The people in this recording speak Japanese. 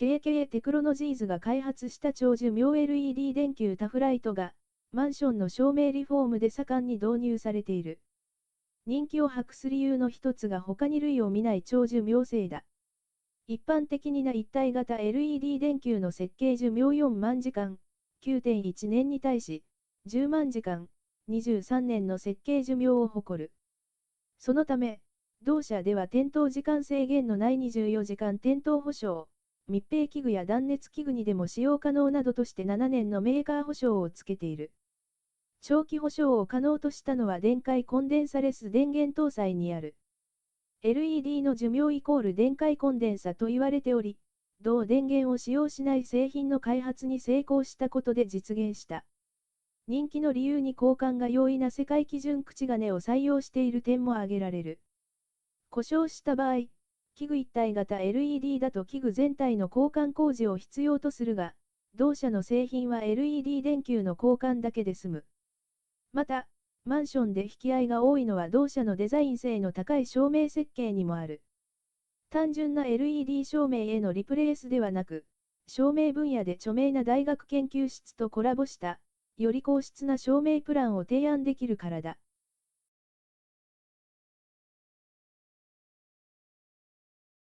KK テクノロジーズが開発した長寿命 LED 電球タフライトが、マンションの照明リフォームで盛んに導入されている。人気を博す理由の一つが他に類を見ない長寿命性だ。一般的にな一体型 LED 電球の設計寿命4万時間、9.1年に対し、10万時間、23年の設計寿命を誇る。そのため、同社では点灯時間制限のない24時間点灯保証、密閉器具や断熱器具にでも使用可能などとして7年のメーカー保証をつけている。長期保証を可能としたのは電解コンデンサレス電源搭載にある。LED の寿命イコール電解コンデンサと言われており、同電源を使用しない製品の開発に成功したことで実現した。人気の理由に交換が容易な世界基準口金を採用している点も挙げられる。故障した場合、器具一体型 LED だと器具全体の交換工事を必要とするが、同社の製品は LED 電球の交換だけで済む。また、マンションで引き合いが多いのは同社のデザイン性の高い照明設計にもある。単純な LED 照明へのリプレイスではなく、照明分野で著名な大学研究室とコラボした、より高質な照明プランを提案できるからだ。